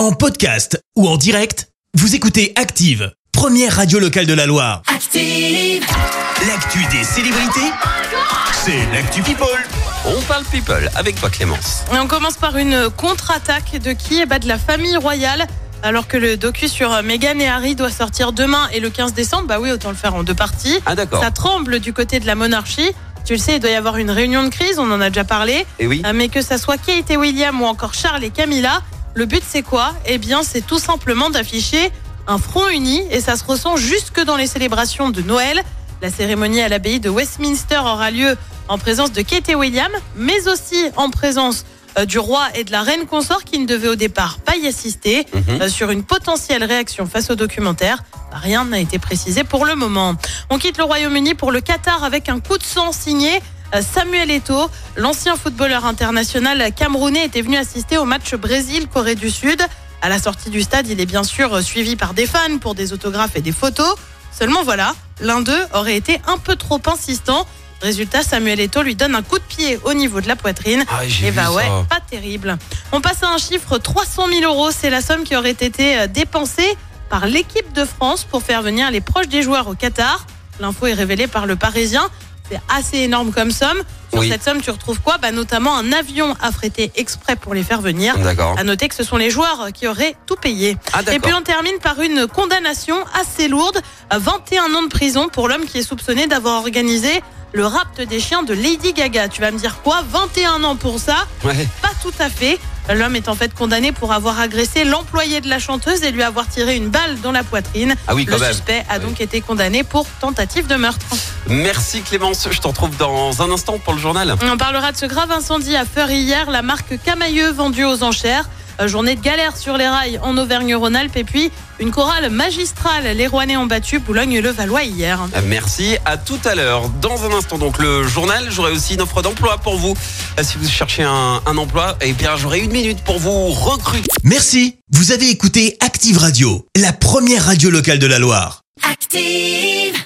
En podcast ou en direct, vous écoutez Active, première radio locale de la Loire. Active. L'actu des célébrités, c'est l'actu People. On parle people avec toi Clémence. Et on commence par une contre-attaque de qui? Eh ben, De la famille royale. Alors que le docu sur Meghan et Harry doit sortir demain et le 15 décembre, bah oui, autant le faire en deux parties. Ah d'accord. Ça tremble du côté de la monarchie. Tu le sais, il doit y avoir une réunion de crise, on en a déjà parlé. Et oui. Euh, Mais que ça soit Kate et William ou encore Charles et Camilla, le but c'est quoi? Eh bien, c'est tout simplement d'afficher un front uni et ça se ressent jusque dans les célébrations de Noël. La cérémonie à l'abbaye de Westminster aura lieu en présence de Kate et William, mais aussi en présence euh, du roi et de la reine consort qui ne devaient au départ pas y assister. Mhm. Euh, sur une potentielle réaction face au documentaire, bah, rien n'a été précisé pour le moment. On quitte le Royaume-Uni pour le Qatar avec un coup de sang signé Samuel Eto'o, l'ancien footballeur international camerounais, était venu assister au match Brésil-Corée du Sud. À la sortie du stade, il est bien sûr euh, suivi par des fans pour des autographes et des photos. Seulement voilà, l'un d'eux aurait été un peu trop insistant. Résultat, Samuel Eto'o lui donne un coup de pied au niveau de la poitrine. Ah, Et vu bah ça. ouais, pas terrible. On passe à un chiffre 300 000 euros. C'est la somme qui aurait été euh, dépensée par l'équipe de France pour faire venir les proches des joueurs au Qatar. L'info est révélée par le Parisien. C'est assez énorme comme somme. Sur Oui. cette somme, tu retrouves quoi? Bah, Notamment un avion affrété exprès pour les faire venir. D'accord. À noter que ce sont les joueurs qui auraient tout payé. Ah Et puis on termine par une condamnation assez lourde, à 21 ans de prison pour l'homme qui est soupçonné d'avoir organisé le rapt des chiens de Lady Gaga. Tu vas me dire quoi? 21 ans pour ça? Ouais. Pas tout à fait. L'homme est en fait condamné pour avoir agressé l'employé de la chanteuse et lui avoir tiré une balle dans la poitrine. Ah oui Le quand même. suspect a Oui. donc été condamné pour tentative de meurtre. Merci Clémence. Je te retrouve dans un instant pour le journal. On parlera de ce grave incendie à Feur hier, la marque Camailleux vendue aux enchères. Euh, Journée de galère sur les rails en Auvergne-Rhône-Alpes et puis une chorale magistrale. Les Rouennais ont battu Boulogne-le-Valois hier. Merci, à tout à l'heure. Dans un instant, donc le journal, j'aurai aussi une offre d'emploi pour vous. Euh, Si vous cherchez un, un emploi, eh bien j'aurai une minute pour vous recruter. Merci, vous avez écouté Active Radio, la première radio locale de la Loire. Active.